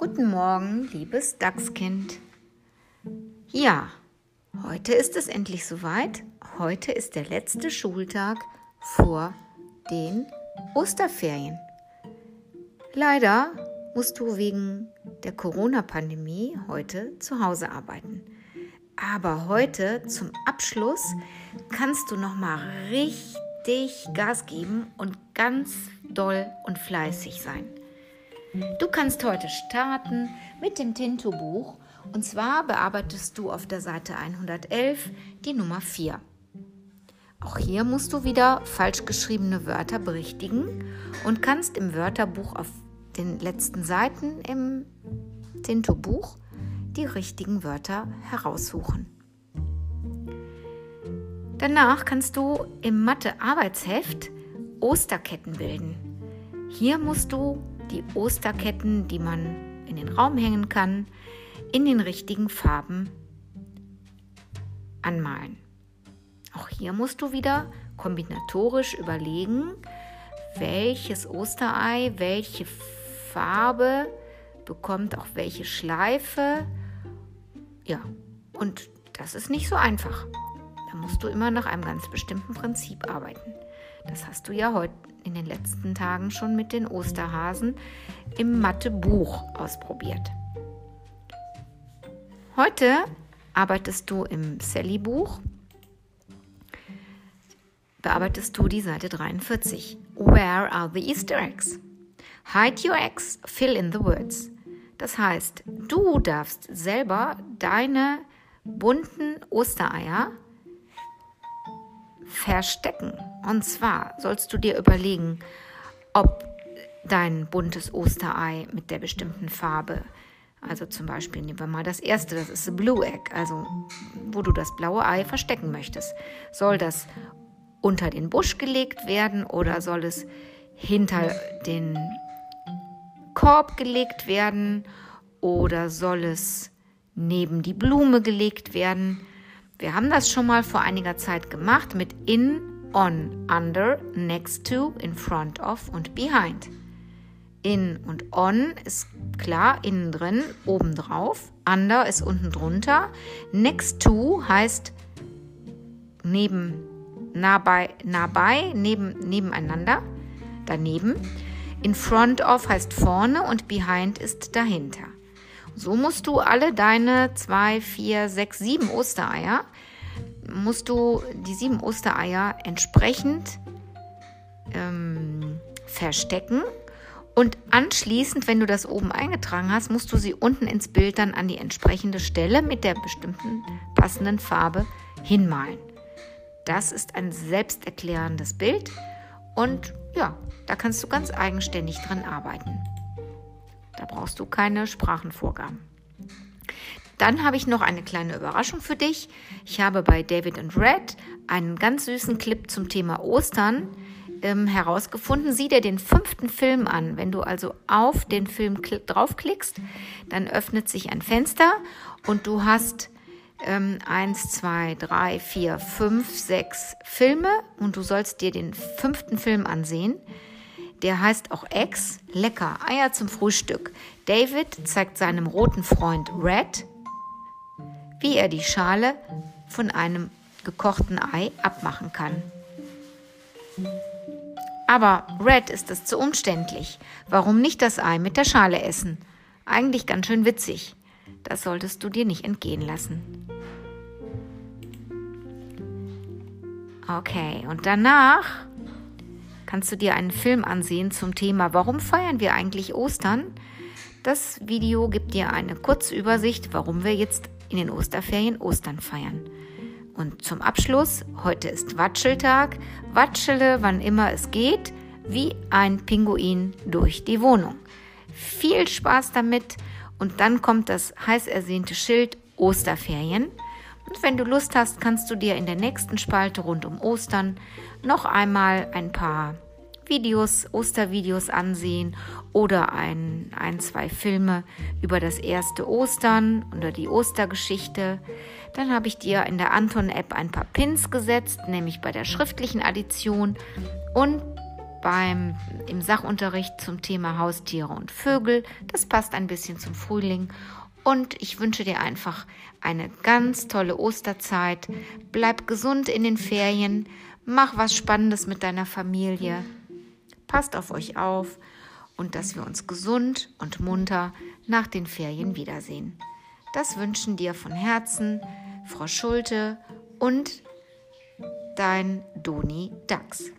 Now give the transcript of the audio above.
Guten Morgen, liebes Dachskind. Ja, heute ist es endlich soweit. Heute ist der letzte Schultag vor den Osterferien. Leider musst du wegen der Corona-Pandemie heute zu Hause arbeiten. Aber heute zum Abschluss kannst du noch mal richtig Gas geben und ganz doll und fleißig sein. Du kannst heute starten mit dem Tinto-Buch und zwar bearbeitest du auf der Seite 111 die Nummer 4. Auch hier musst du wieder falsch geschriebene Wörter berichtigen und kannst im Wörterbuch auf den letzten Seiten im Tinto-Buch die richtigen Wörter heraussuchen. Danach kannst du im Mathe-Arbeitsheft Osterketten bilden. Hier musst du die Osterketten, die man in den Raum hängen kann, in den richtigen Farben anmalen. Auch hier musst du wieder kombinatorisch überlegen, welches Osterei, welche Farbe bekommt auch welche Schleife. Ja, und das ist nicht so einfach. Da musst du immer nach einem ganz bestimmten Prinzip arbeiten. Das hast du ja heute in den letzten Tagen schon mit den Osterhasen im Mathebuch ausprobiert. Heute arbeitest du im Sally-Buch, bearbeitest du die Seite 43. Where are the Easter eggs? Hide your eggs, fill in the words. Das heißt, du darfst selber deine bunten Ostereier verstecken. Und zwar sollst du dir überlegen, ob dein buntes Osterei mit der bestimmten Farbe, also zum Beispiel nehmen wir mal das erste, das ist Blue Egg, also wo du das blaue Ei verstecken möchtest. Soll das unter den Busch gelegt werden oder soll es hinter den Korb gelegt werden oder soll es neben die Blume gelegt werden? Wir haben das schon mal vor einiger Zeit gemacht mit in, on, under, next to, in front of und behind. In und on ist klar innen drin, oben drauf. Under ist unten drunter. Next to heißt neben, nah bei, nah bei neben, nebeneinander, daneben. In front of heißt vorne und behind ist dahinter. So musst du alle deine zwei, vier, sechs, sieben Ostereier, musst du die sieben Ostereier entsprechend ähm, verstecken. Und anschließend, wenn du das oben eingetragen hast, musst du sie unten ins Bild dann an die entsprechende Stelle mit der bestimmten passenden Farbe hinmalen. Das ist ein selbsterklärendes Bild und ja, da kannst du ganz eigenständig dran arbeiten. Da brauchst du keine Sprachenvorgaben. Dann habe ich noch eine kleine Überraschung für dich. Ich habe bei David and Red einen ganz süßen Clip zum Thema Ostern ähm, herausgefunden. Sieh dir den fünften Film an. Wenn du also auf den Film draufklickst, dann öffnet sich ein Fenster und du hast ähm, eins, zwei, drei, vier, fünf, sechs Filme und du sollst dir den fünften Film ansehen. Der heißt auch Eggs, lecker, Eier zum Frühstück. David zeigt seinem roten Freund Red, wie er die Schale von einem gekochten Ei abmachen kann. Aber Red ist es zu umständlich. Warum nicht das Ei mit der Schale essen? Eigentlich ganz schön witzig. Das solltest du dir nicht entgehen lassen. Okay, und danach kannst du dir einen Film ansehen zum Thema Warum feiern wir eigentlich Ostern? Das Video gibt dir eine kurze Übersicht, warum wir jetzt in den Osterferien Ostern feiern. Und zum Abschluss, heute ist Watscheltag. Watschele, wann immer es geht, wie ein Pinguin durch die Wohnung. Viel Spaß damit und dann kommt das heiß ersehnte Schild Osterferien. Und wenn du Lust hast, kannst du dir in der nächsten Spalte rund um Ostern noch einmal ein paar Videos, Ostervideos ansehen oder ein, ein, zwei Filme über das erste Ostern oder die Ostergeschichte. Dann habe ich dir in der Anton-App ein paar Pins gesetzt, nämlich bei der schriftlichen Addition und beim, im Sachunterricht zum Thema Haustiere und Vögel. Das passt ein bisschen zum Frühling. Und ich wünsche dir einfach eine ganz tolle Osterzeit. Bleib gesund in den Ferien. Mach was Spannendes mit deiner Familie. Passt auf euch auf und dass wir uns gesund und munter nach den Ferien wiedersehen. Das wünschen dir von Herzen Frau Schulte und dein Doni Dax.